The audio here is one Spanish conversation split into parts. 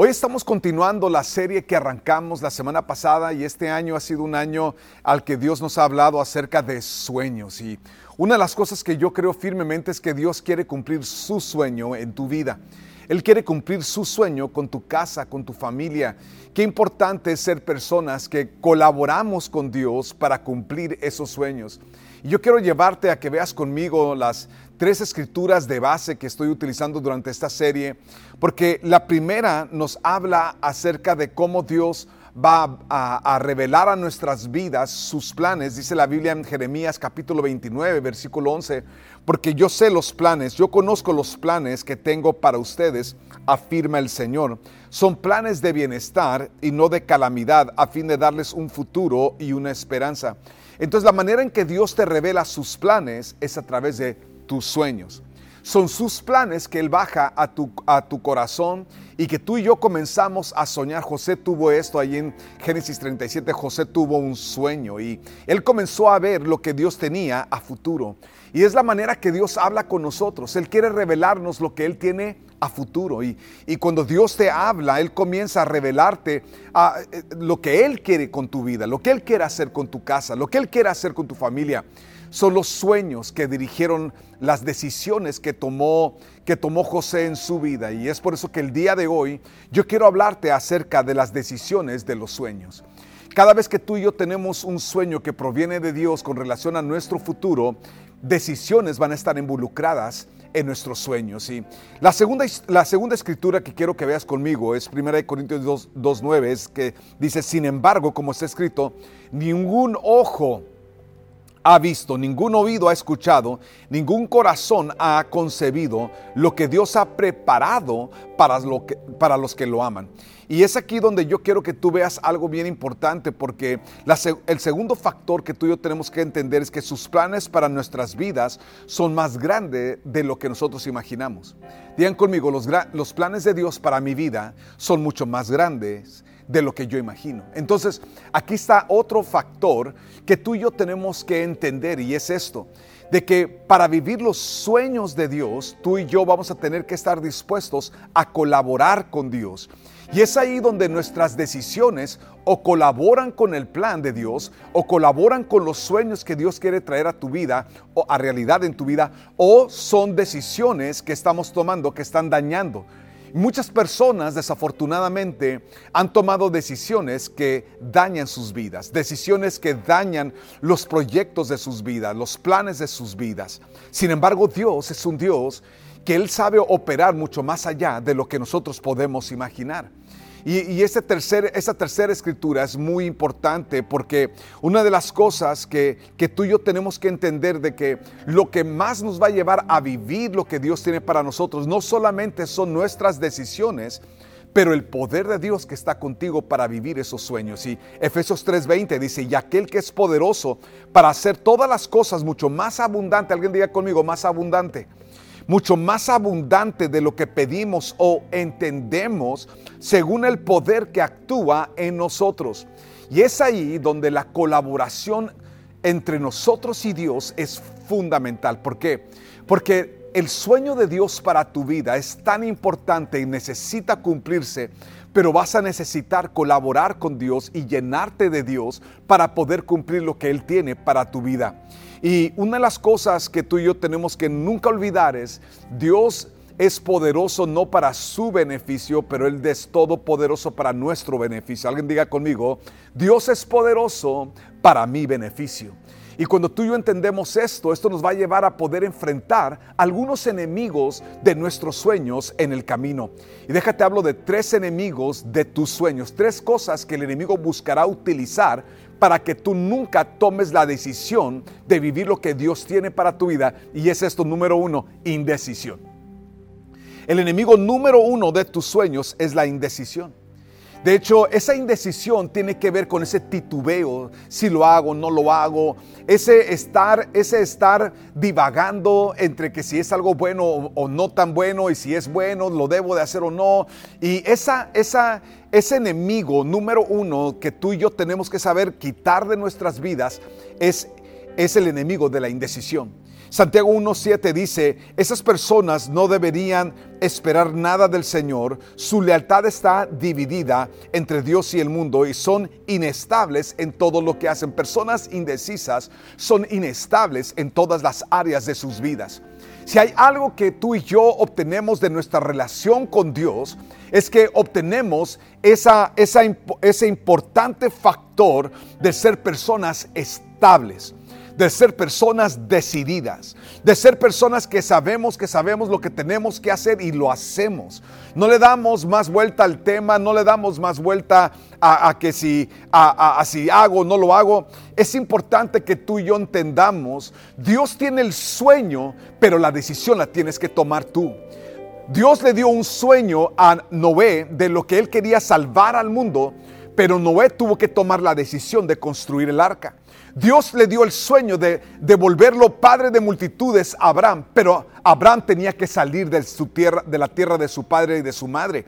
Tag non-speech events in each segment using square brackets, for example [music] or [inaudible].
Hoy estamos continuando la serie que arrancamos la semana pasada y este año ha sido un año al que Dios nos ha hablado acerca de sueños. Y una de las cosas que yo creo firmemente es que Dios quiere cumplir su sueño en tu vida. Él quiere cumplir su sueño con tu casa, con tu familia. Qué importante es ser personas que colaboramos con Dios para cumplir esos sueños. Y yo quiero llevarte a que veas conmigo las tres escrituras de base que estoy utilizando durante esta serie, porque la primera nos habla acerca de cómo Dios va a, revelar a nuestras vidas sus planes, dice la Biblia en Jeremías capítulo 29, versículo 11, porque yo sé los planes, yo conozco los planes que tengo para ustedes, afirma el Señor. Son planes de bienestar y no de calamidad, a fin de darles un futuro y una esperanza. Entonces la manera en que Dios te revela sus planes es a través de tus sueños. Son sus planes que Él baja a tu, a tu corazón y que tú y yo comenzamos a soñar. José tuvo esto ahí en Génesis 37. José tuvo un sueño y él comenzó a ver lo que Dios tenía a futuro. Y es la manera que Dios habla con nosotros. Él quiere revelarnos lo que Él tiene a futuro. Y, y cuando Dios te habla, Él comienza a revelarte a, eh, lo que Él quiere con tu vida, lo que Él quiere hacer con tu casa, lo que Él quiere hacer con tu familia son los sueños que dirigieron las decisiones que tomó, que tomó José en su vida. Y es por eso que el día de hoy yo quiero hablarte acerca de las decisiones de los sueños. Cada vez que tú y yo tenemos un sueño que proviene de Dios con relación a nuestro futuro, decisiones van a estar involucradas en nuestros sueños. Y la segunda, la segunda escritura que quiero que veas conmigo es 1 Corintios 2.9, es que dice, sin embargo, como está escrito, ningún ojo ha visto, ningún oído ha escuchado, ningún corazón ha concebido lo que Dios ha preparado para, los que lo aman. Y es aquí donde yo quiero que tú veas algo bien importante, porque el segundo factor que tú y yo tenemos que entender es que sus planes para nuestras vidas son más grandes de lo que nosotros imaginamos. Digan conmigo, los planes de Dios para mi vida son mucho más grandes de lo que yo imagino. Entonces, aquí está otro factor que tú y yo tenemos que entender y es esto, de que para vivir los sueños de Dios, tú y yo vamos a tener que estar dispuestos a colaborar con Dios. Y es ahí donde nuestras decisiones o colaboran con el plan de Dios o colaboran con los sueños que Dios quiere traer a tu vida o a realidad en tu vida o son decisiones que estamos tomando que están dañando Muchas personas desafortunadamente han tomado decisiones que dañan sus vidas, decisiones que dañan los proyectos de sus vidas, los planes de sus vidas. Sin embargo, Dios es un Dios que Él sabe operar mucho más allá de lo que nosotros podemos imaginar. Y, esa tercera escritura es muy importante porque una de las cosas que, que tú y yo tenemos que entender de que lo que más nos va a llevar a vivir lo que Dios tiene para nosotros no solamente son nuestras decisiones, pero el poder de Dios que está contigo para vivir esos sueños. Y Efesios 3:20 dice, y aquel que es poderoso para hacer todas las cosas mucho más abundante, alguien diga conmigo, más abundante mucho más abundante de lo que pedimos o entendemos según el poder que actúa en nosotros. Y es ahí donde la colaboración entre nosotros y Dios es fundamental. ¿Por qué? Porque el sueño de Dios para tu vida es tan importante y necesita cumplirse, pero vas a necesitar colaborar con Dios y llenarte de Dios para poder cumplir lo que Él tiene para tu vida. Y una de las cosas que tú y yo tenemos que nunca olvidar es, Dios es poderoso no para su beneficio, pero Él es todopoderoso para nuestro beneficio. Alguien diga conmigo, Dios es poderoso para mi beneficio. Y cuando tú y yo entendemos esto, esto nos va a llevar a poder enfrentar algunos enemigos de nuestros sueños en el camino. Y déjate hablo de tres enemigos de tus sueños, tres cosas que el enemigo buscará utilizar para que tú nunca tomes la decisión de vivir lo que Dios tiene para tu vida. Y es esto, número uno, indecisión. El enemigo número uno de tus sueños es la indecisión. De hecho, esa indecisión tiene que ver con ese titubeo, si lo hago, no lo hago, ese estar, ese estar divagando entre que si es algo bueno o, no tan bueno y si es bueno, lo debo de hacer o no. Y esa, esa, ese enemigo número uno que tú y yo tenemos que saber quitar de nuestras vidas es, es el enemigo de la indecisión. Santiago 1.7 dice, esas personas no deberían esperar nada del Señor, su lealtad está dividida entre Dios y el mundo y son inestables en todo lo que hacen. Personas indecisas son inestables en todas las áreas de sus vidas. Si hay algo que tú y yo obtenemos de nuestra relación con Dios, es que obtenemos esa, ese importante factor de ser personas estables de ser personas decididas, de ser personas que sabemos que sabemos lo que tenemos que hacer y lo hacemos. No le damos más vuelta al tema, no le damos más vuelta a, que si, a, si hago o no lo hago. Es importante que tú y yo entendamos, Dios tiene el sueño, pero la decisión la tienes que tomar tú. Dios le dio un sueño a Noé de lo que él quería salvar al mundo, pero Noé tuvo que tomar la decisión de construir el arca. Dios le dio el sueño de, devolverlo padre de multitudes a Abraham, pero Abraham tenía que salir de, su tierra, de la tierra de su padre y de su madre.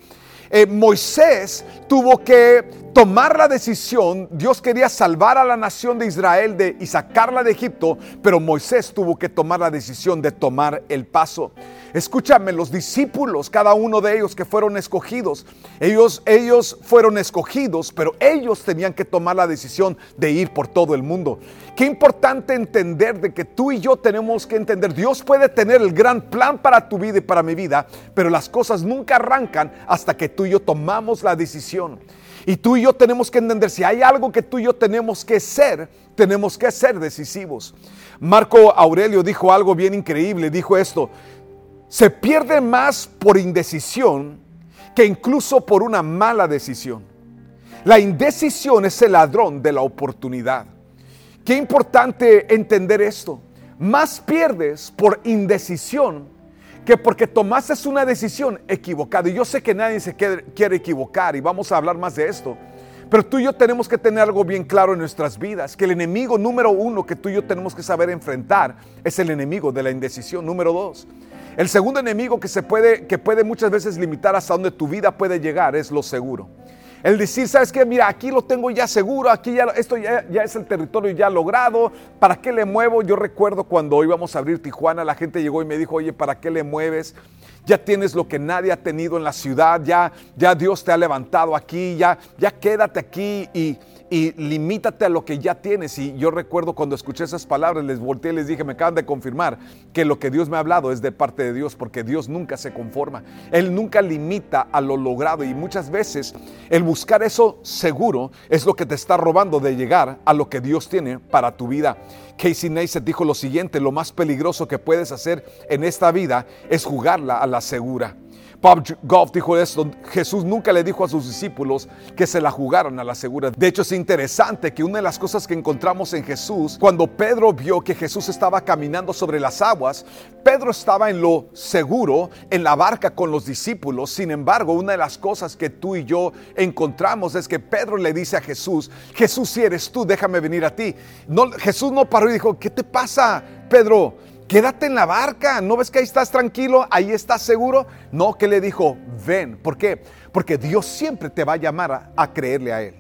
Eh, Moisés tuvo que tomar la decisión, Dios quería salvar a la nación de Israel de, y sacarla de Egipto, pero Moisés tuvo que tomar la decisión de tomar el paso. Escúchame, los discípulos, cada uno de ellos que fueron escogidos, ellos, ellos fueron escogidos, pero ellos tenían que tomar la decisión de ir por todo el mundo. Qué importante entender de que tú y yo tenemos que entender, Dios puede tener el gran plan para tu vida y para mi vida, pero las cosas nunca arrancan hasta que tú y yo tomamos la decisión. Y tú y yo tenemos que entender, si hay algo que tú y yo tenemos que ser, tenemos que ser decisivos. Marco Aurelio dijo algo bien increíble, dijo esto, se pierde más por indecisión que incluso por una mala decisión. La indecisión es el ladrón de la oportunidad. Qué importante entender esto. Más pierdes por indecisión que porque tomaste una decisión equivocada. Y yo sé que nadie se quiere equivocar y vamos a hablar más de esto. Pero tú y yo tenemos que tener algo bien claro en nuestras vidas, que el enemigo número uno que tú y yo tenemos que saber enfrentar es el enemigo de la indecisión. Número dos, el segundo enemigo que se puede, que puede muchas veces limitar hasta donde tu vida puede llegar es lo seguro. El decir, ¿sabes qué? Mira, aquí lo tengo ya seguro, aquí ya, esto ya, es el territorio ya logrado, ¿para qué le muevo? Yo recuerdo cuando íbamos a abrir Tijuana, la gente llegó y me dijo, oye, ¿para qué le mueves? Ya tienes lo que nadie ha tenido en la ciudad, ya, ya Dios te ha levantado aquí, ya, ya quédate aquí y, y limítate a lo que ya tienes. Y yo recuerdo cuando escuché esas palabras, les volteé y les dije, me acaban de confirmar que lo que Dios me ha hablado es de parte de Dios, porque Dios nunca se conforma. Él nunca limita a lo logrado y muchas veces el buscar eso seguro es lo que te está robando de llegar a lo que Dios tiene para tu vida. Casey Neistat dijo lo siguiente, lo más peligroso que puedes hacer en esta vida es jugarla a la segura. Bob Goff dijo esto, Jesús nunca le dijo a sus discípulos que se la jugaran a la segura. De hecho es interesante que una de las cosas que encontramos en Jesús, cuando Pedro vio que Jesús estaba caminando sobre las aguas, Pedro estaba en lo seguro, en la barca con los discípulos. Sin embargo, una de las cosas que tú y yo encontramos es que Pedro le dice a Jesús, Jesús si eres tú, déjame venir a ti. No, Jesús no paró y dijo, ¿qué te pasa, Pedro? Quédate en la barca, ¿no ves que ahí estás tranquilo? Ahí estás seguro. No, que le dijo, ven. ¿Por qué? Porque Dios siempre te va a llamar a, creerle a Él.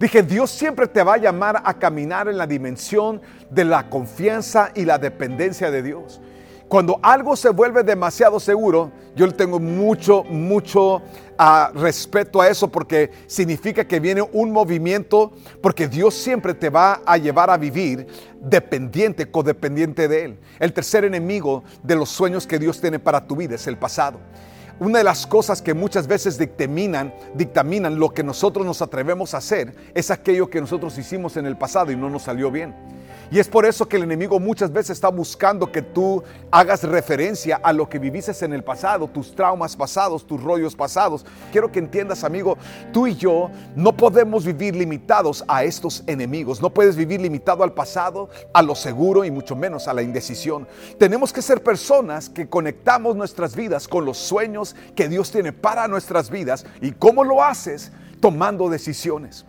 Dije, Dios siempre te va a llamar a caminar en la dimensión de la confianza y la dependencia de Dios. Cuando algo se vuelve demasiado seguro, yo le tengo mucho, mucho uh, respeto a eso porque significa que viene un movimiento, porque Dios siempre te va a llevar a vivir dependiente, codependiente de Él. El tercer enemigo de los sueños que Dios tiene para tu vida es el pasado. Una de las cosas que muchas veces dictaminan, dictaminan lo que nosotros nos atrevemos a hacer es aquello que nosotros hicimos en el pasado y no nos salió bien. Y es por eso que el enemigo muchas veces está buscando que tú hagas referencia a lo que viviste en el pasado, tus traumas pasados, tus rollos pasados. Quiero que entiendas, amigo, tú y yo no podemos vivir limitados a estos enemigos. No puedes vivir limitado al pasado, a lo seguro y mucho menos a la indecisión. Tenemos que ser personas que conectamos nuestras vidas con los sueños que Dios tiene para nuestras vidas. ¿Y cómo lo haces? Tomando decisiones.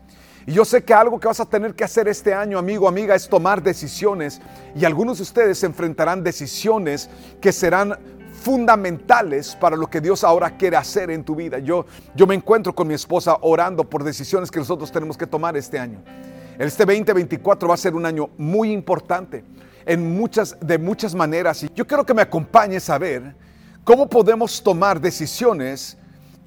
Y yo sé que algo que vas a tener que hacer este año, amigo, amiga, es tomar decisiones. Y algunos de ustedes enfrentarán decisiones que serán fundamentales para lo que Dios ahora quiere hacer en tu vida. Yo, yo me encuentro con mi esposa orando por decisiones que nosotros tenemos que tomar este año. Este 2024 va a ser un año muy importante en muchas, de muchas maneras. Y yo quiero que me acompañes a ver cómo podemos tomar decisiones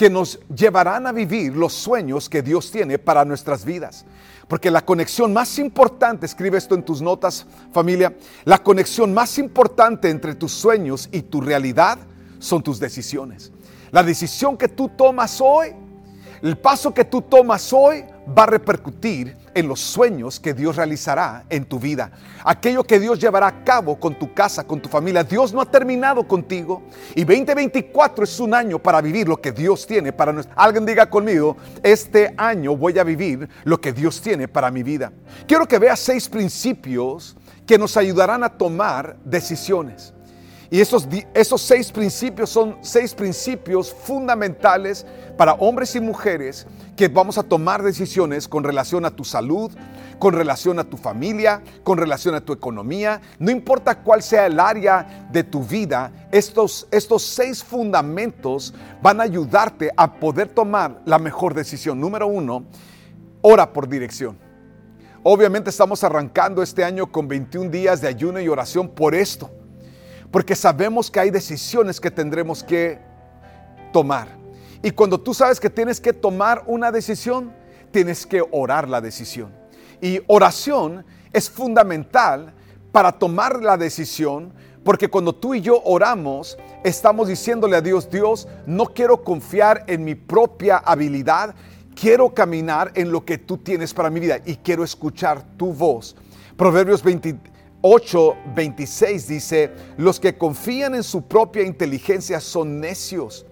que nos llevarán a vivir los sueños que Dios tiene para nuestras vidas. Porque la conexión más importante, escribe esto en tus notas familia, la conexión más importante entre tus sueños y tu realidad son tus decisiones. La decisión que tú tomas hoy el paso que tú tomas hoy va a repercutir en los sueños que Dios realizará en tu vida. Aquello que Dios llevará a cabo con tu casa, con tu familia. Dios no ha terminado contigo. Y 2024 es un año para vivir lo que Dios tiene para nosotros. Alguien diga conmigo, este año voy a vivir lo que Dios tiene para mi vida. Quiero que veas seis principios que nos ayudarán a tomar decisiones. Y esos, esos seis principios son seis principios fundamentales para hombres y mujeres que vamos a tomar decisiones con relación a tu salud, con relación a tu familia, con relación a tu economía. No importa cuál sea el área de tu vida, estos, estos seis fundamentos van a ayudarte a poder tomar la mejor decisión. Número uno, ora por dirección. Obviamente estamos arrancando este año con 21 días de ayuno y oración por esto porque sabemos que hay decisiones que tendremos que tomar. Y cuando tú sabes que tienes que tomar una decisión, tienes que orar la decisión. Y oración es fundamental para tomar la decisión, porque cuando tú y yo oramos, estamos diciéndole a Dios, Dios, no quiero confiar en mi propia habilidad, quiero caminar en lo que tú tienes para mi vida y quiero escuchar tu voz. Proverbios 20, 8:26 dice, los que confían en su propia inteligencia son necios,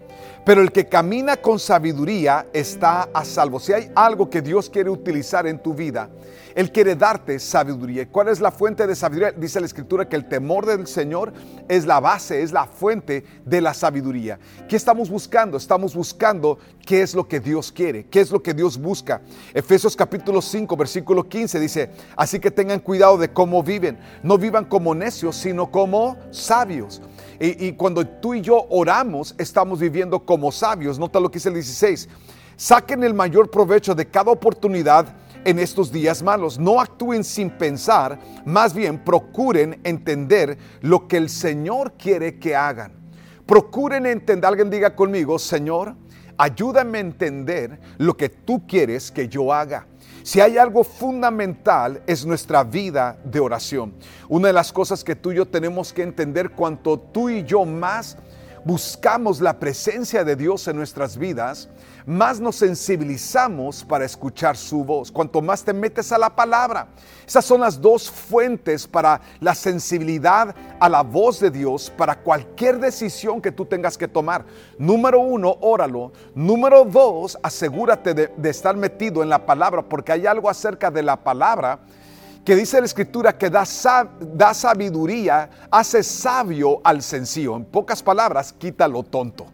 pero el que camina con sabiduría está a salvo. Si hay algo que Dios quiere utilizar en tu vida, él quiere darte sabiduría. ¿Cuál es la fuente de sabiduría? Dice la escritura que el temor del Señor es la base, es la fuente de la sabiduría. ¿Qué estamos buscando? Estamos buscando qué es lo que Dios quiere, qué es lo que Dios busca. Efesios capítulo 5, versículo 15 dice, así que tengan cuidado de cómo viven. No vivan como necios, sino como sabios. Y, cuando tú y yo oramos, estamos viviendo como sabios. Nota lo que dice el 16. Saquen el mayor provecho de cada oportunidad en estos días malos. No actúen sin pensar, más bien procuren entender lo que el Señor quiere que hagan. Procuren entender, alguien diga conmigo, Señor, ayúdame a entender lo que tú quieres que yo haga. Si hay algo fundamental es nuestra vida de oración. Una de las cosas que tú y yo tenemos que entender cuanto tú y yo más buscamos la presencia de Dios en nuestras vidas, más nos sensibilizamos para escuchar su voz. Cuanto más te metes a la palabra. Esas son las dos fuentes para la sensibilidad a la voz de Dios para cualquier decisión que tú tengas que tomar. Número uno, óralo. Número dos, asegúrate de, de estar metido en la palabra porque hay algo acerca de la palabra que dice la escritura que da, da sabiduría, hace sabio al sencillo. En pocas palabras, quita lo tonto.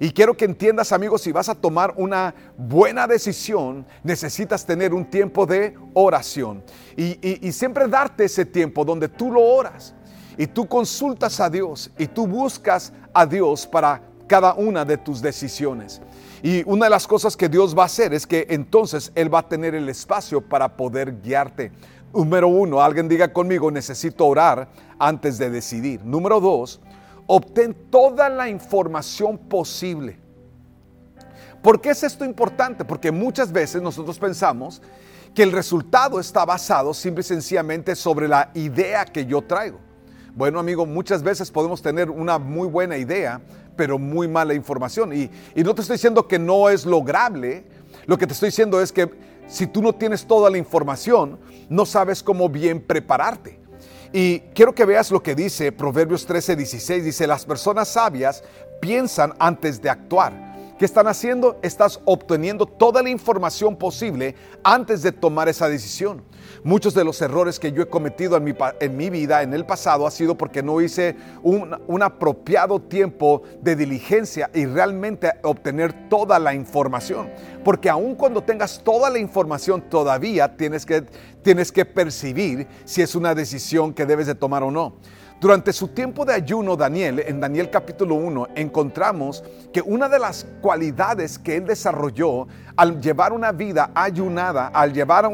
Y quiero que entiendas, amigos, si vas a tomar una buena decisión, necesitas tener un tiempo de oración. Y, y, siempre darte ese tiempo donde tú lo oras y tú consultas a Dios y tú buscas a Dios para cada una de tus decisiones. Y una de las cosas que Dios va a hacer es que entonces Él va a tener el espacio para poder guiarte. Número uno, alguien diga conmigo, necesito orar antes de decidir. Número dos, obtén toda la información posible. ¿Por qué es esto importante? Porque muchas veces nosotros pensamos que el resultado está basado simple y sencillamente sobre la idea que yo traigo. Bueno, amigo, muchas veces podemos tener una muy buena idea, pero muy mala información. Y, y no te estoy diciendo que no es lograble, lo que te estoy diciendo es que si tú no tienes toda la información, no sabes cómo bien prepararte. Y quiero que veas lo que dice Proverbios 13, 16. Dice, las personas sabias piensan antes de actuar. ¿Qué están haciendo? Estás obteniendo toda la información posible antes de tomar esa decisión. Muchos de los errores que yo he cometido en mi, en mi vida en el pasado ha sido porque no hice un, un, apropiado tiempo de diligencia y realmente obtener toda la información. Porque aun cuando tengas toda la información, todavía tienes que, tienes que percibir si es una decisión que debes de tomar o no. Durante su tiempo de ayuno, Daniel, en Daniel capítulo 1, encontramos que una de las cualidades que él desarrolló al llevar una vida ayunada, al llevar,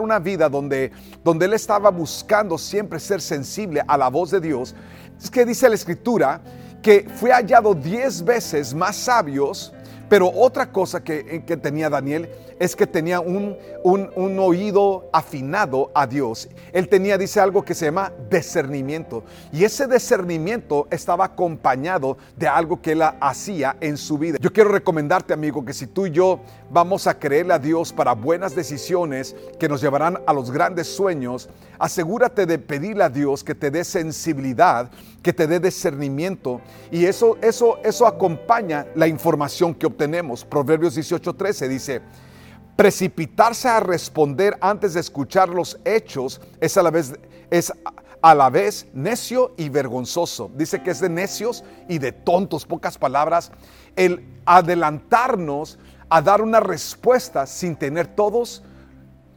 una vida donde, donde él estaba buscando siempre ser sensible a la voz de Dios, es que dice la escritura que fue hallado diez veces más sabios pero otra cosa que, que, tenía Daniel es que tenía un, un, un, oído afinado a Dios. Él tenía, dice algo que se llama discernimiento. Y ese discernimiento estaba acompañado de algo que él hacía en su vida. Yo quiero recomendarte, amigo, que si tú y yo vamos a creerle a Dios para buenas decisiones que nos llevarán a los grandes sueños, asegúrate de pedirle a Dios que te dé sensibilidad, que te dé discernimiento. Y eso, eso, eso acompaña la información que obtenemos tenemos. Proverbios 18:13 dice, precipitarse a responder antes de escuchar los hechos es a la vez, es a la vez necio y vergonzoso. Dice que es de necios y de tontos, pocas palabras, el adelantarnos a dar una respuesta sin tener todos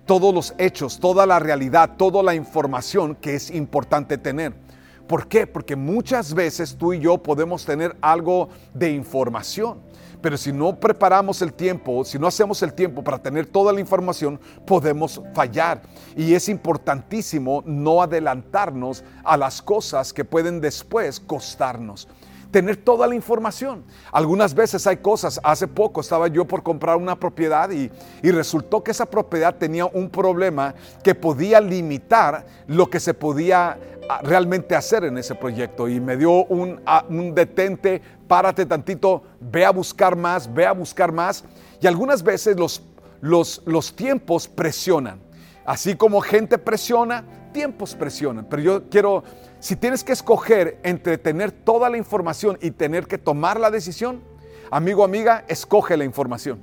todos los hechos, toda la realidad, toda la información que es importante tener. ¿Por qué? Porque muchas veces tú y yo podemos tener algo de información pero si no preparamos el tiempo, si no hacemos el tiempo para tener toda la información, podemos fallar. Y es importantísimo no adelantarnos a las cosas que pueden después costarnos tener toda la información. Algunas veces hay cosas, hace poco estaba yo por comprar una propiedad y, y, resultó que esa propiedad tenía un problema que podía limitar lo que se podía realmente hacer en ese proyecto y me dio un, un detente, párate tantito, ve a buscar más, ve a buscar más. Y algunas veces los, los, los tiempos presionan. Así como gente presiona, tiempos presionan. Pero yo quiero, si tienes que escoger entre tener toda la información y tener que tomar la decisión, amigo, amiga, escoge la información.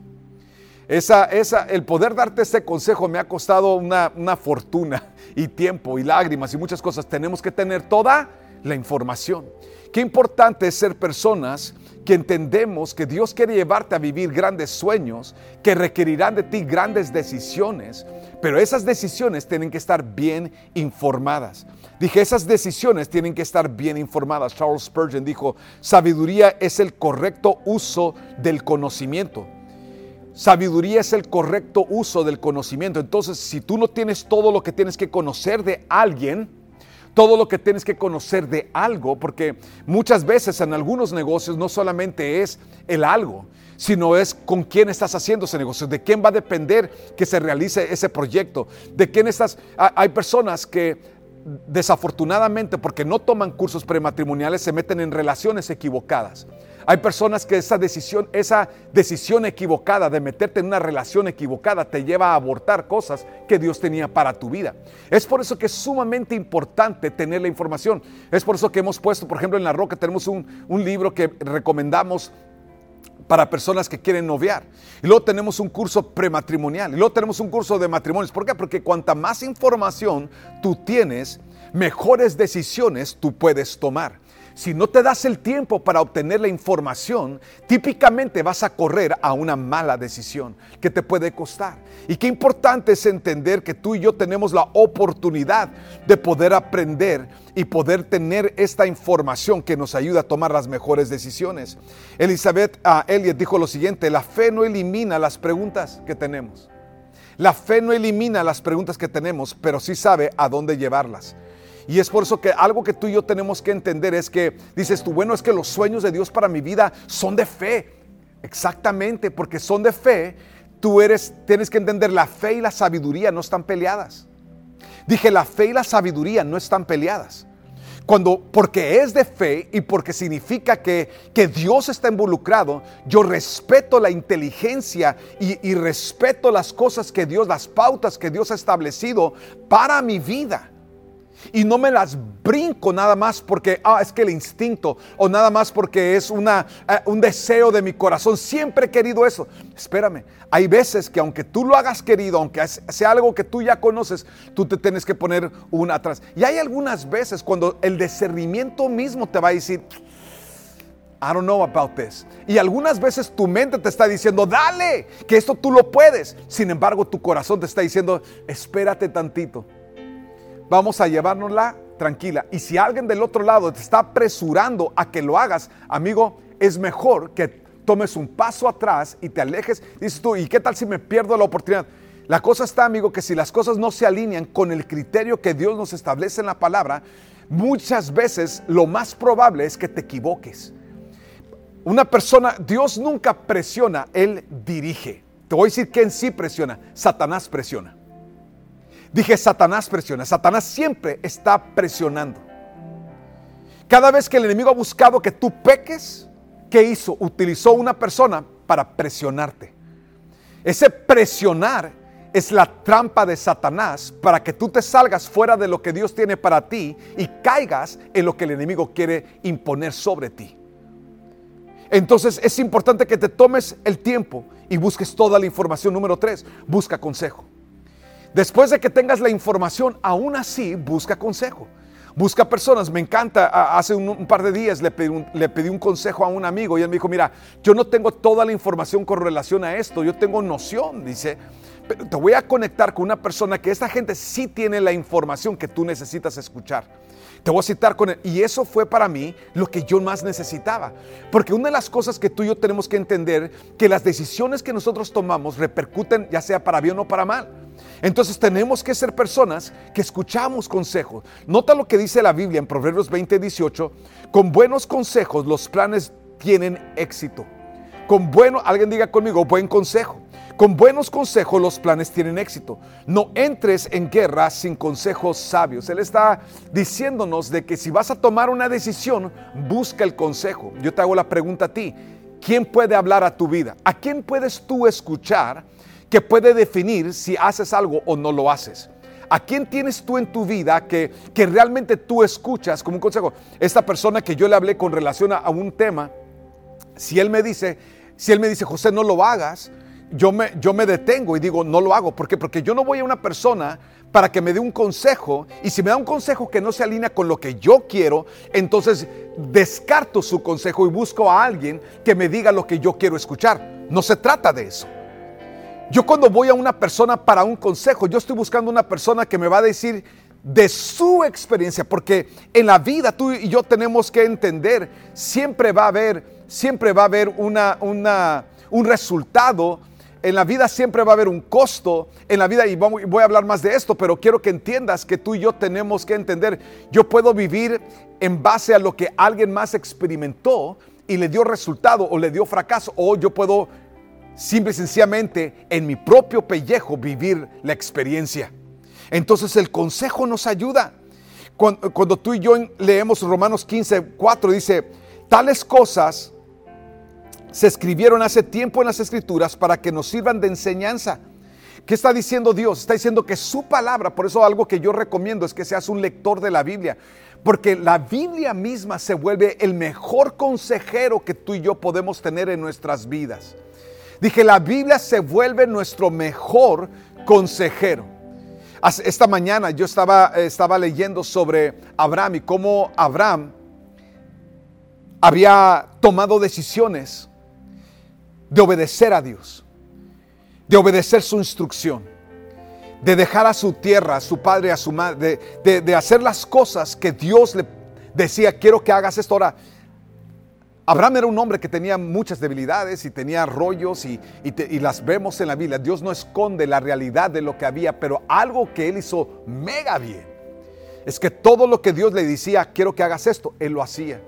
Esa, esa, el poder darte este consejo me ha costado una, una fortuna y tiempo y lágrimas y muchas cosas. Tenemos que tener toda la información. Qué importante es ser personas que entendemos que Dios quiere llevarte a vivir grandes sueños que requerirán de ti grandes decisiones, pero esas decisiones tienen que estar bien informadas. Dije, esas decisiones tienen que estar bien informadas. Charles Spurgeon dijo, sabiduría es el correcto uso del conocimiento. Sabiduría es el correcto uso del conocimiento. Entonces, si tú no tienes todo lo que tienes que conocer de alguien, todo lo que tienes que conocer de algo, porque muchas veces en algunos negocios no solamente es el algo, sino es con quién estás haciendo ese negocio, de quién va a depender que se realice ese proyecto, de quién estás... Hay personas que desafortunadamente, porque no toman cursos prematrimoniales, se meten en relaciones equivocadas. Hay personas que esa decisión, esa decisión equivocada de meterte en una relación equivocada te lleva a abortar cosas que Dios tenía para tu vida. Es por eso que es sumamente importante tener la información. Es por eso que hemos puesto, por ejemplo, en La Roca tenemos un, libro que recomendamos para personas que quieren noviar. Y luego tenemos un curso prematrimonial. Y luego tenemos un curso de matrimonios. ¿Por qué? Porque cuanta más información tú tienes, mejores decisiones tú puedes tomar. Si no te das el tiempo para obtener la información, típicamente vas a correr a una mala decisión que te puede costar. Y qué importante es entender que tú y yo tenemos la oportunidad de poder aprender y poder tener esta información que nos ayuda a tomar las mejores decisiones. Elizabeth uh, Elliot dijo lo siguiente, la fe no elimina las preguntas que tenemos. La fe no elimina las preguntas que tenemos, pero sí sabe a dónde llevarlas. Y es por eso que algo que tú y yo tenemos que entender es que dices tú, bueno, es que los sueños de Dios para mi vida son de fe. Exactamente, porque son de fe, tú eres, tienes que entender, la fe y la sabiduría no están peleadas. Dije, la fe y la sabiduría no están peleadas. Cuando, porque es de fe y porque significa que, que Dios está involucrado, yo respeto la inteligencia y, y respeto las cosas que Dios, las pautas que Dios ha establecido para mi vida. Y no me las brinco nada más porque ah, es que el instinto o nada más porque es una, eh, un deseo de mi corazón. Siempre he querido eso. Espérame, hay veces que aunque tú lo hagas querido, aunque sea algo que tú ya conoces, tú te tienes que poner una atrás. Y hay algunas veces cuando el discernimiento mismo te va a decir, I don't know about this. Y algunas veces tu mente te está diciendo, dale, que esto tú lo puedes. Sin embargo, tu corazón te está diciendo, espérate tantito vamos a llevárnosla tranquila. Y si alguien del otro lado te está apresurando a que lo hagas, amigo, es mejor que tomes un paso atrás y te alejes. Dices tú, ¿y qué tal si me pierdo la oportunidad? La cosa está, amigo, que si las cosas no se alinean con el criterio que Dios nos establece en la palabra, muchas veces lo más probable es que te equivoques. Una persona, Dios nunca presiona, Él dirige. Te voy a decir quién sí presiona. Satanás presiona. Dije, Satanás presiona. Satanás siempre está presionando. Cada vez que el enemigo ha buscado que tú peques, ¿qué hizo? Utilizó una persona para presionarte. Ese presionar es la trampa de Satanás para que tú te salgas fuera de lo que Dios tiene para ti y caigas en lo que el enemigo quiere imponer sobre ti. Entonces es importante que te tomes el tiempo y busques toda la información. Número tres, busca consejo. Después de que tengas la información, aún así busca consejo. Busca personas. Me encanta. Hace un, par de días le pedí, un, le pedí, un, consejo a un amigo y él me dijo, mira, yo no tengo toda la información con relación a esto. Yo tengo noción, dice. Pero te voy a conectar con una persona que esta gente sí tiene la información que tú necesitas escuchar. Te voy a citar con él. Y eso fue para mí lo que yo más necesitaba. Porque una de las cosas que tú y yo tenemos que entender, que las decisiones que nosotros tomamos repercuten ya sea para bien o para mal. Entonces tenemos que ser personas que escuchamos consejos. Nota lo que dice la Biblia en Proverbios 20, 18. Con buenos consejos los planes tienen éxito. Con bueno, alguien diga conmigo, buen consejo. Con buenos consejos los planes tienen éxito. No entres en guerra sin consejos sabios. Él está diciéndonos de que si vas a tomar una decisión, busca el consejo. Yo te hago la pregunta a ti. ¿Quién puede hablar a tu vida? ¿A quién puedes tú escuchar que puede definir si haces algo o no lo haces. ¿A quién tienes tú en tu vida que, que realmente tú escuchas como un consejo? Esta persona que yo le hablé con relación a, un tema, si él me dice, si él me dice, José, no lo hagas, yo me, yo me detengo y digo, no lo hago. ¿Por qué? Porque yo no voy a una persona para que me dé un consejo y si me da un consejo que no se alinea con lo que yo quiero, entonces descarto su consejo y busco a alguien que me diga lo que yo quiero escuchar. No se trata de eso. Yo cuando voy a una persona para un consejo, yo estoy buscando una persona que me va a decir de su experiencia, porque en la vida tú y yo tenemos que entender, siempre va a haber, siempre va a haber una, una, un resultado, en la vida siempre va a haber un costo, en la vida, y voy a hablar más de esto, pero quiero que entiendas que tú y yo tenemos que entender, yo puedo vivir en base a lo que alguien más experimentó y le dio resultado o le dio fracaso, o yo puedo simple y sencillamente en mi propio pellejo vivir la experiencia. Entonces el consejo nos ayuda. Cuando, tú y yo leemos Romanos 15, 4, dice, tales cosas se escribieron hace tiempo en las escrituras para que nos sirvan de enseñanza. ¿Qué está diciendo Dios? Está diciendo que su palabra, por eso algo que yo recomiendo es que seas un lector de la Biblia, porque la Biblia misma se vuelve el mejor consejero que tú y yo podemos tener en nuestras vidas. Dije, la Biblia se vuelve nuestro mejor consejero. Esta mañana yo estaba, estaba leyendo sobre Abraham y cómo Abraham había tomado decisiones de obedecer a Dios, de obedecer su instrucción, de dejar a su tierra, a su padre, a su madre, de, hacer las cosas que Dios le decía, quiero que hagas esto ahora. Abraham era un hombre que tenía muchas debilidades y tenía rollos y, las vemos en la Biblia. Dios no esconde la realidad de lo que había, pero algo que él hizo mega bien es que todo lo que Dios le decía, quiero que hagas esto, él lo hacía.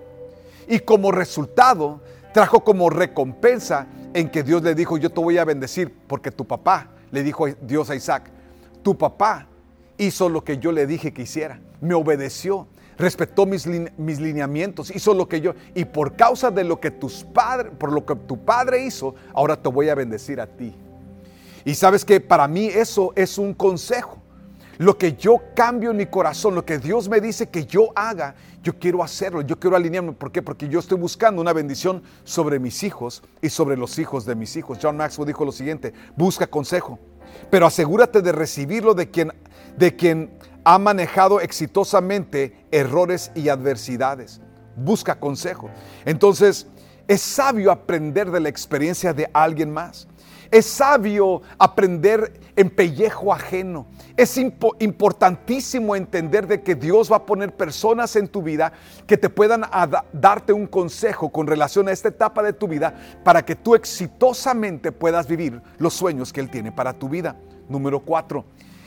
Y como resultado, trajo como recompensa en que Dios le dijo, yo te voy a bendecir, porque tu papá, le dijo Dios a Isaac, tu papá hizo lo que yo le dije que hiciera, me obedeció respetó mis, mis, lineamientos, hizo lo que yo, y por causa de lo que tus padres, por lo que tu padre hizo, ahora te voy a bendecir a ti. Y sabes que para mí eso es un consejo. Lo que yo cambio en mi corazón, lo que Dios me dice que yo haga, yo quiero hacerlo, yo quiero alinearme. ¿Por qué? Porque yo estoy buscando una bendición sobre mis hijos y sobre los hijos de mis hijos. John Maxwell dijo lo siguiente, busca consejo, pero asegúrate de recibirlo de quien, de quien ha manejado exitosamente errores y adversidades. Busca consejo. Entonces, es sabio aprender de la experiencia de alguien más. Es sabio aprender en pellejo ajeno. Es importantísimo entender de que Dios va a poner personas en tu vida que te puedan darte un consejo con relación a esta etapa de tu vida para que tú exitosamente puedas vivir los sueños que Él tiene para tu vida. Número cuatro,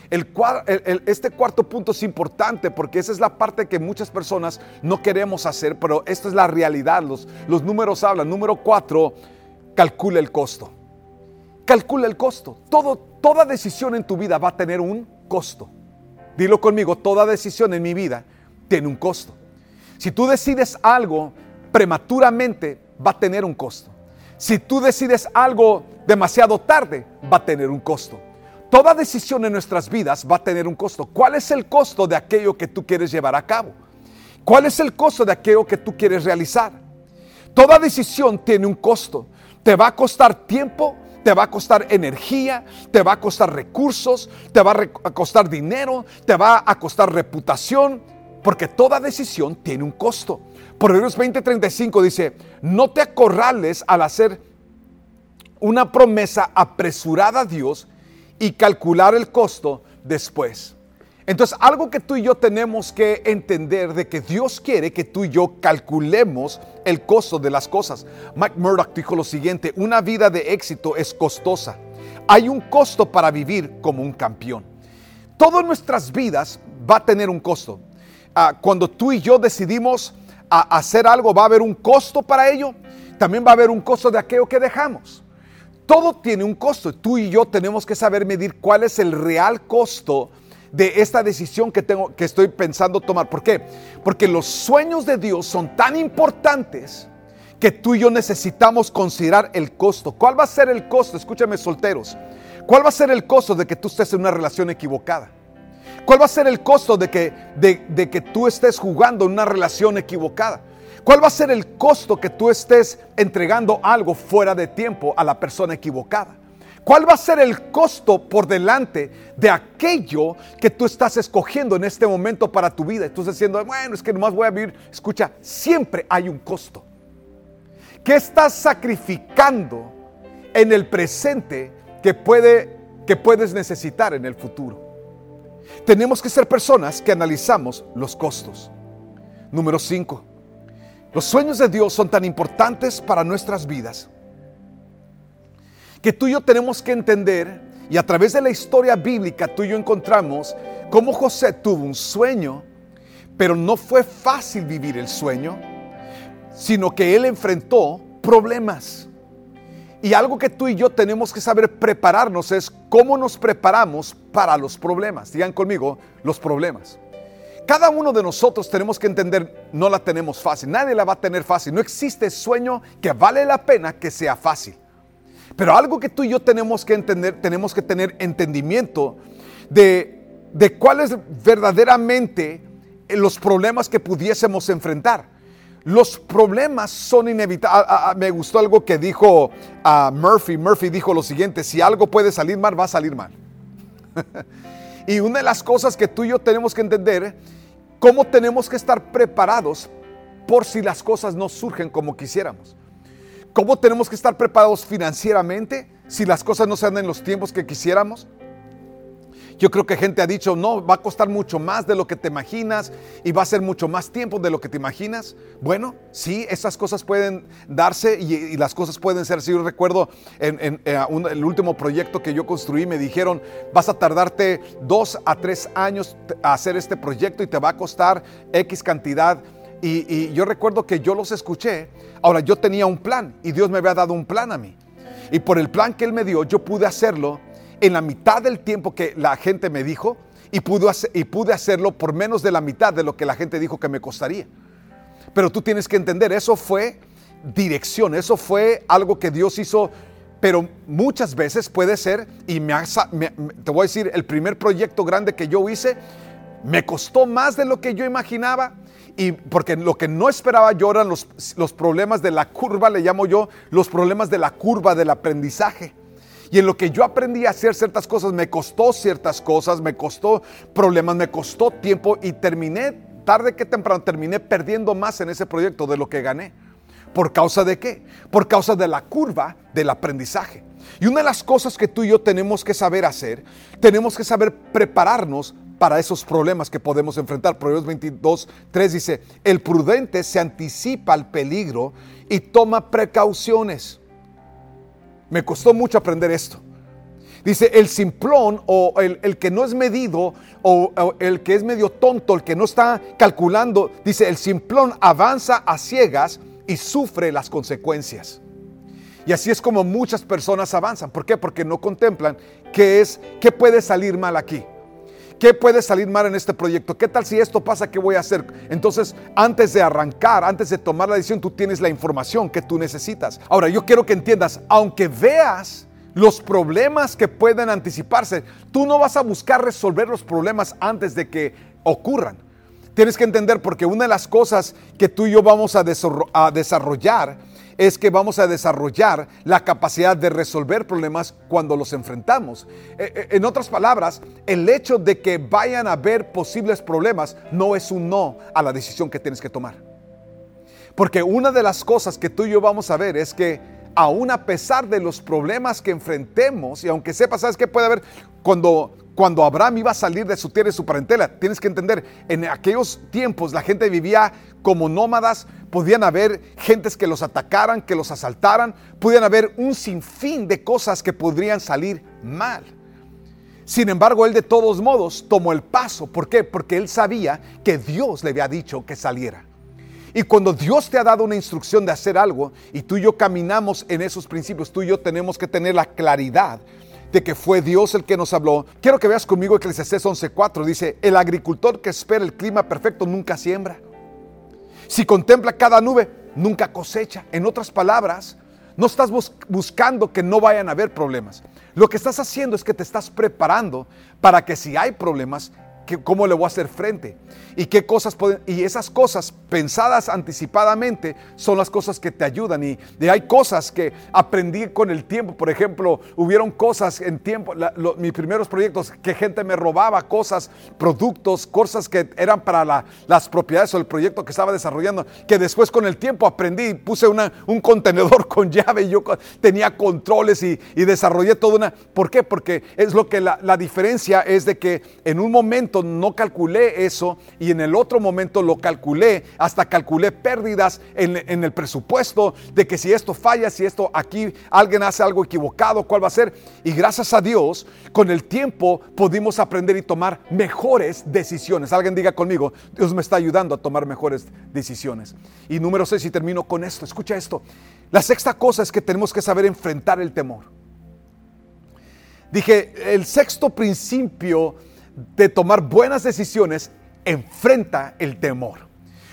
este cuarto punto es importante porque esa es la parte que muchas personas no queremos hacer, pero esta es la realidad. Los, los números hablan. Número cuatro, calcula el costo. Calcula el costo. Toda decisión en tu vida va a tener un costo. Dilo conmigo, toda decisión en mi vida tiene un costo. Si tú decides algo prematuramente, va a tener un costo. Si tú decides algo demasiado tarde, va a tener un costo. Toda decisión en nuestras vidas va a tener un costo. ¿Cuál es el costo de aquello que tú quieres llevar a cabo? ¿Cuál es el costo de aquello que tú quieres realizar? Toda decisión tiene un costo. Te va a costar tiempo, te va a costar energía, te va a costar recursos, te va a costar dinero, te va a costar reputación, porque toda decisión tiene un costo. Proverbios 20:35 dice, no te acorrales al hacer una promesa apresurada a Dios y calcular el costo después. Entonces, algo que tú y yo tenemos que entender de que Dios quiere que tú y yo calculemos el costo de las cosas. Mike Murdoch dijo lo siguiente, una vida de éxito es costosa. Hay un costo para vivir como un campeón. Todas nuestras vidas va a tener un costo. Ah, cuando tú y yo decidimos hacer algo, va a haber un costo para ello. También va a haber un costo de aquello que dejamos. Todo tiene un costo. Tú y yo tenemos que saber medir cuál es el real costo de esta decisión que tengo que estoy pensando tomar. ¿Por qué? Porque los sueños de Dios son tan importantes que tú y yo necesitamos considerar el costo. ¿Cuál va a ser el costo? Escúchame, solteros. ¿Cuál va a ser el costo de que tú estés en una relación equivocada? ¿Cuál va a ser el costo de que, de, que tú estés jugando en una relación equivocada? ¿Cuál va a ser el costo que tú estés entregando algo fuera de tiempo a la persona equivocada? ¿Cuál va a ser el costo por delante de aquello que tú estás escogiendo en este momento para tu vida? Estás diciendo, bueno, es que nomás voy a vivir. Escucha, siempre hay un costo. ¿Qué estás sacrificando en el presente que, puede, que puedes necesitar en el futuro? Tenemos que ser personas que analizamos los costos. Número 5. Los sueños de Dios son tan importantes para nuestras vidas que tú y yo tenemos que entender, y a través de la historia bíblica tú y yo encontramos cómo José tuvo un sueño, pero no fue fácil vivir el sueño, sino que él enfrentó problemas. Y algo que tú y yo tenemos que saber prepararnos es cómo nos preparamos para los problemas. Digan conmigo, los problemas. Cada uno de nosotros tenemos que entender, no la tenemos fácil, nadie la va a tener fácil. No existe sueño que vale la pena que sea fácil. Pero algo que tú y yo tenemos que entender, tenemos que tener entendimiento de, de cuáles verdaderamente los problemas que pudiésemos enfrentar. Los problemas son inevitables. Me gustó algo que dijo a Murphy. Murphy dijo lo siguiente, si algo puede salir mal, va a salir mal. [laughs] y una de las cosas que tú y yo tenemos que entender cómo tenemos que estar preparados por si las cosas no surgen como quisiéramos. ¿Cómo tenemos que estar preparados financieramente si las cosas no se dan en los tiempos que quisiéramos? Yo creo que gente ha dicho, no, va a costar mucho más de lo que te imaginas y va a ser mucho más tiempo de lo que te imaginas. Bueno, sí, esas cosas pueden darse y, las cosas pueden ser así. Yo recuerdo en, el último proyecto que yo construí, me dijeron, vas a tardarte dos a tres años a hacer este proyecto y te va a costar X cantidad. Y, yo recuerdo que yo los escuché. Ahora, yo tenía un plan y Dios me había dado un plan a mí. Y por el plan que Él me dio, yo pude hacerlo en la mitad del tiempo que la gente me dijo y pude, y pude hacerlo por menos de la mitad de lo que la gente dijo que me costaría. Pero tú tienes que entender, eso fue dirección, eso fue algo que Dios hizo pero muchas veces puede ser, y me, te voy a decir, el primer proyecto grande que yo hice, me costó más de lo que yo imaginaba. Y porque lo que no esperaba yo eran los, los problemas de la curva, le llamo yo, los problemas de la curva del aprendizaje. Y en lo que yo aprendí a hacer ciertas cosas, me costó ciertas cosas, me costó problemas, me costó tiempo y terminé, tarde que temprano, terminé perdiendo más en ese proyecto de lo que gané. ¿Por causa de qué? Por causa de la curva del aprendizaje. Y una de las cosas que tú y yo tenemos que saber hacer, tenemos que saber prepararnos para esos problemas que podemos enfrentar. Proverbios 22, 3 dice, el prudente se anticipa al peligro y toma precauciones. Me costó mucho aprender esto. Dice, el simplón o el, que no es medido o, o, el que es medio tonto, el que no está calculando, dice, el simplón avanza a ciegas y sufre las consecuencias. Y así es como muchas personas avanzan. ¿Por qué? Porque no contemplan qué es, qué puede salir mal aquí. ¿Qué puede salir mal en este proyecto? ¿Qué tal si esto pasa? ¿Qué voy a hacer? Entonces, antes de arrancar, antes de tomar la decisión, tú tienes la información que tú necesitas. Ahora, yo quiero que entiendas, aunque veas los problemas que pueden anticiparse, tú no vas a buscar resolver los problemas antes de que ocurran. Tienes que entender porque una de las cosas que tú y yo vamos a, desarrollar es que vamos a desarrollar la capacidad de resolver problemas cuando los enfrentamos. E, e, en otras palabras, el hecho de que vayan a haber posibles problemas no es un no a la decisión que tienes que tomar. Porque una de las cosas que tú y yo vamos a ver es que aún a pesar de los problemas que enfrentemos, y aunque sepas, ¿sabes qué puede haber? Cuando, cuando Abraham iba a salir de su tierra y su parentela, tienes que entender, en aquellos tiempos la gente vivía como nómadas, podían haber gentes que los atacaran, que los asaltaran, podían haber un sinfín de cosas que podrían salir mal. Sin embargo, él de todos modos tomó el paso. ¿Por qué? Porque él sabía que Dios le había dicho que saliera. Y cuando Dios te ha dado una instrucción de hacer algo y tú y yo caminamos en esos principios, tú y yo tenemos que tener la claridad de que fue Dios el que nos habló. Quiero que veas conmigo Eclesiastés 11:4. Dice, el agricultor que espera el clima perfecto nunca siembra. Si contempla cada nube, nunca cosecha. En otras palabras, no estás buscando que no vayan a haber problemas. Lo que estás haciendo es que te estás preparando para que si hay problemas, cómo le voy a hacer frente y qué cosas pueden, y esas cosas pensadas anticipadamente son las cosas que te ayudan. Y, hay cosas que aprendí con el tiempo, por ejemplo, hubieron cosas en tiempo, mis primeros proyectos que gente me robaba cosas, productos, cosas que eran para las propiedades o el proyecto que estaba desarrollando, que después con el tiempo aprendí, puse un contenedor [laughs] con llave y yo tenía controles y, desarrollé toda una, ¿por qué? Porque es lo que la diferencia es de que en un momento no calculé eso y en el otro momento lo calculé, hasta calculé pérdidas en, el presupuesto de que si esto falla, si esto aquí alguien hace algo equivocado, cuál va a ser. Y gracias a Dios, con el tiempo pudimos aprender y tomar mejores decisiones. Alguien diga conmigo, Dios me está ayudando a tomar mejores decisiones. Y número seis, y termino con esto, escucha esto. La sexta cosa es que tenemos que saber enfrentar el temor. Dije, el sexto principio de tomar buenas decisiones, enfrenta el temor.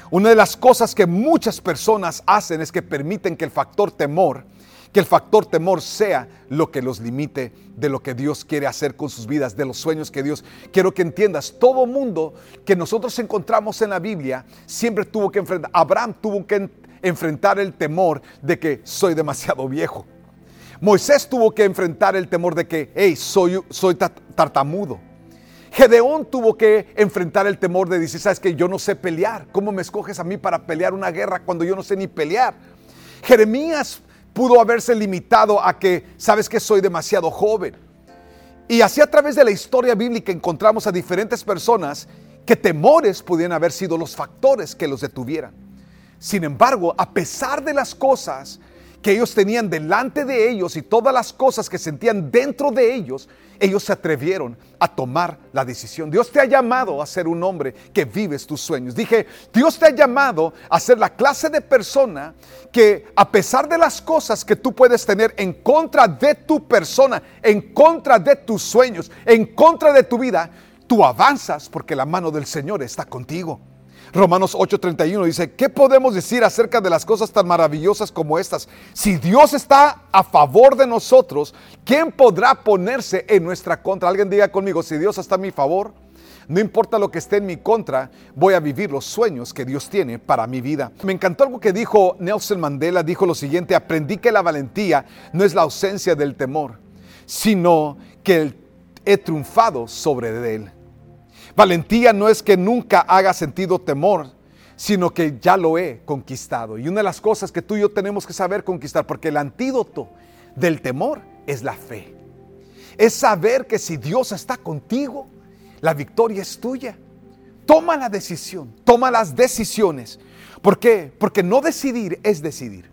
Una de las cosas que muchas personas hacen es que permiten que el factor temor, que el factor temor sea lo que los limite de lo que Dios quiere hacer con sus vidas, de los sueños que Dios. Quiero que entiendas, todo mundo que nosotros encontramos en la Biblia siempre tuvo que enfrentar, Abraham tuvo que enfrentar el temor de que soy demasiado viejo. Moisés tuvo que enfrentar el temor de que, hey, soy, soy tartamudo. Gedeón tuvo que enfrentar el temor de decir, sabes que yo no sé pelear, ¿cómo me escoges a mí para pelear una guerra cuando yo no sé ni pelear? Jeremías pudo haberse limitado a que, sabes que soy demasiado joven. Y así a través de la historia bíblica encontramos a diferentes personas que temores pudieran haber sido los factores que los detuvieran. Sin embargo, a pesar de las cosas que ellos tenían delante de ellos y todas las cosas que sentían dentro de ellos, ellos se atrevieron a tomar la decisión. Dios te ha llamado a ser un hombre que vives tus sueños. Dije, Dios te ha llamado a ser la clase de persona que a pesar de las cosas que tú puedes tener en contra de tu persona, en contra de tus sueños, en contra de tu vida, tú avanzas porque la mano del Señor está contigo. Romanos 8:31 dice, ¿qué podemos decir acerca de las cosas tan maravillosas como estas? Si Dios está a favor de nosotros, ¿quién podrá ponerse en nuestra contra? Alguien diga conmigo, si Dios está a mi favor, no importa lo que esté en mi contra, voy a vivir los sueños que Dios tiene para mi vida. Me encantó algo que dijo Nelson Mandela, dijo lo siguiente, aprendí que la valentía no es la ausencia del temor, sino que he triunfado sobre él. Valentía no es que nunca haga sentido temor, sino que ya lo he conquistado. Y una de las cosas que tú y yo tenemos que saber conquistar, porque el antídoto del temor es la fe. Es saber que si Dios está contigo, la victoria es tuya. Toma la decisión, toma las decisiones. ¿Por qué? Porque no decidir es decidir.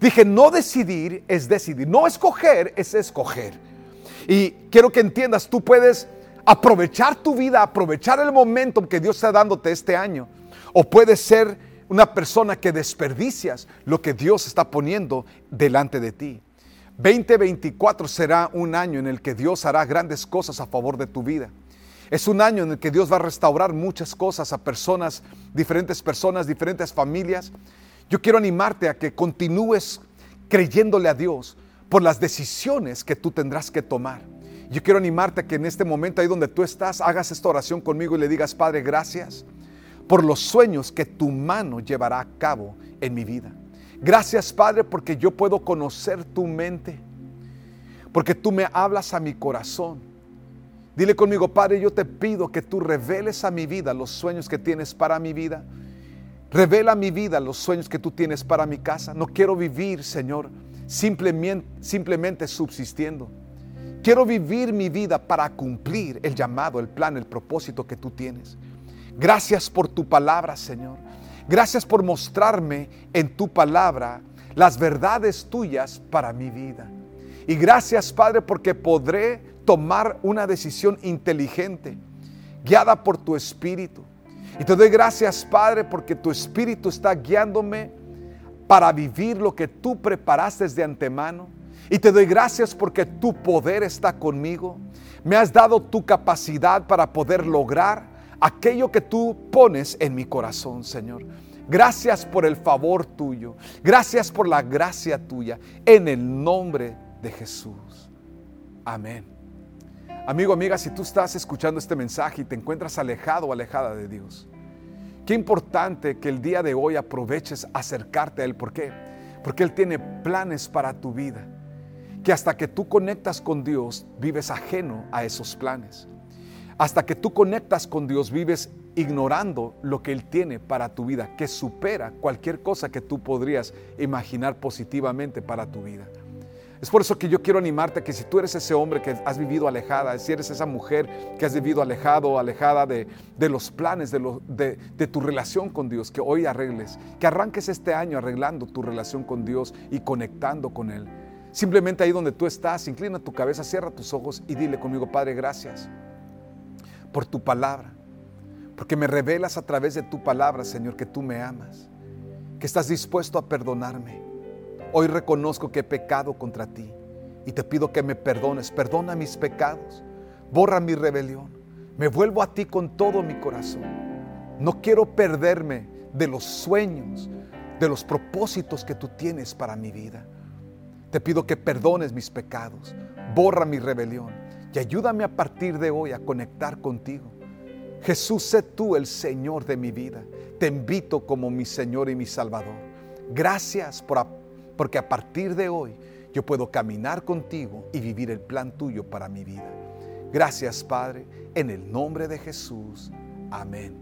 Dije, no decidir es decidir. No escoger es escoger. Y quiero que entiendas, tú puedes aprovechar tu vida, aprovechar el momento que Dios está dándote este año. O puedes ser una persona que desperdicias lo que Dios está poniendo delante de ti. 2024 será un año en el que Dios hará grandes cosas a favor de tu vida. Es un año en el que Dios va a restaurar muchas cosas a personas, diferentes personas, diferentes familias. Yo quiero animarte a que continúes creyéndole a Dios por las decisiones que tú tendrás que tomar. Yo quiero animarte a que en este momento ahí donde tú estás hagas esta oración conmigo y le digas, Padre, gracias por los sueños que tu mano llevará a cabo en mi vida. Gracias, Padre, porque yo puedo conocer tu mente, porque tú me hablas a mi corazón. Dile conmigo, Padre, yo te pido que tú reveles a mi vida los sueños que tienes para mi vida. Revela a mi vida los sueños que tú tienes para mi casa. No quiero vivir, Señor, simplemente, simplemente subsistiendo. Quiero vivir mi vida para cumplir el llamado, el plan, el propósito que tú tienes. Gracias por tu palabra, Señor. Gracias por mostrarme en tu palabra las verdades tuyas para mi vida. Y gracias, Padre, porque podré tomar una decisión inteligente, guiada por tu Espíritu. Y te doy gracias, Padre, porque tu Espíritu está guiándome para vivir lo que tú preparaste de antemano y te doy gracias porque tu poder está conmigo. Me has dado tu capacidad para poder lograr aquello que tú pones en mi corazón, Señor. Gracias por el favor tuyo. Gracias por la gracia tuya. En el nombre de Jesús. Amén. Amigo, amiga, si tú estás escuchando este mensaje y te encuentras alejado o alejada de Dios, qué importante que el día de hoy aproveches acercarte a Él. ¿Por qué? Porque Él tiene planes para tu vida que hasta que tú conectas con Dios vives ajeno a esos planes. Hasta que tú conectas con Dios vives ignorando lo que Él tiene para tu vida, que supera cualquier cosa que tú podrías imaginar positivamente para tu vida. Es por eso que yo quiero animarte que si tú eres ese hombre que has vivido alejada, si eres esa mujer que has vivido alejado, alejada de, los planes, de, de tu relación con Dios, que hoy arregles, que arranques este año arreglando tu relación con Dios y conectando con Él Simplemente ahí donde tú estás, inclina tu cabeza, cierra tus ojos y dile conmigo, Padre, gracias por tu palabra, porque me revelas a través de tu palabra, Señor, que tú me amas, que estás dispuesto a perdonarme. Hoy reconozco que he pecado contra ti y te pido que me perdones, perdona mis pecados, borra mi rebelión, me vuelvo a ti con todo mi corazón. No quiero perderme de los sueños, de los propósitos que tú tienes para mi vida. Te pido que perdones mis pecados, borra mi rebelión y ayúdame a partir de hoy a conectar contigo. Jesús, sé tú el Señor de mi vida. Te invito como mi Señor y mi Salvador. Gracias por, porque a partir de hoy yo puedo caminar contigo y vivir el plan tuyo para mi vida. Gracias, Padre, en el nombre de Jesús. Amén.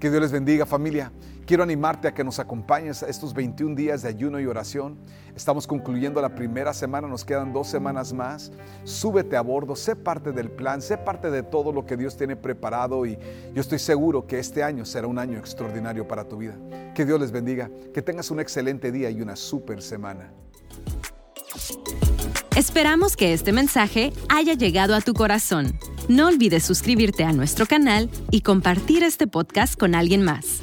Que Dios les bendiga familia. Quiero animarte a que nos acompañes a estos 21 días de ayuno y oración. Estamos concluyendo la primera semana, nos quedan dos semanas más. Súbete a bordo, sé parte del plan, sé parte de todo lo que Dios tiene preparado y yo estoy seguro que este año será un año extraordinario para tu vida. Que Dios les bendiga, que tengas un excelente día y una super semana. Esperamos que este mensaje haya llegado a tu corazón. No olvides suscribirte a nuestro canal y compartir este podcast con alguien más.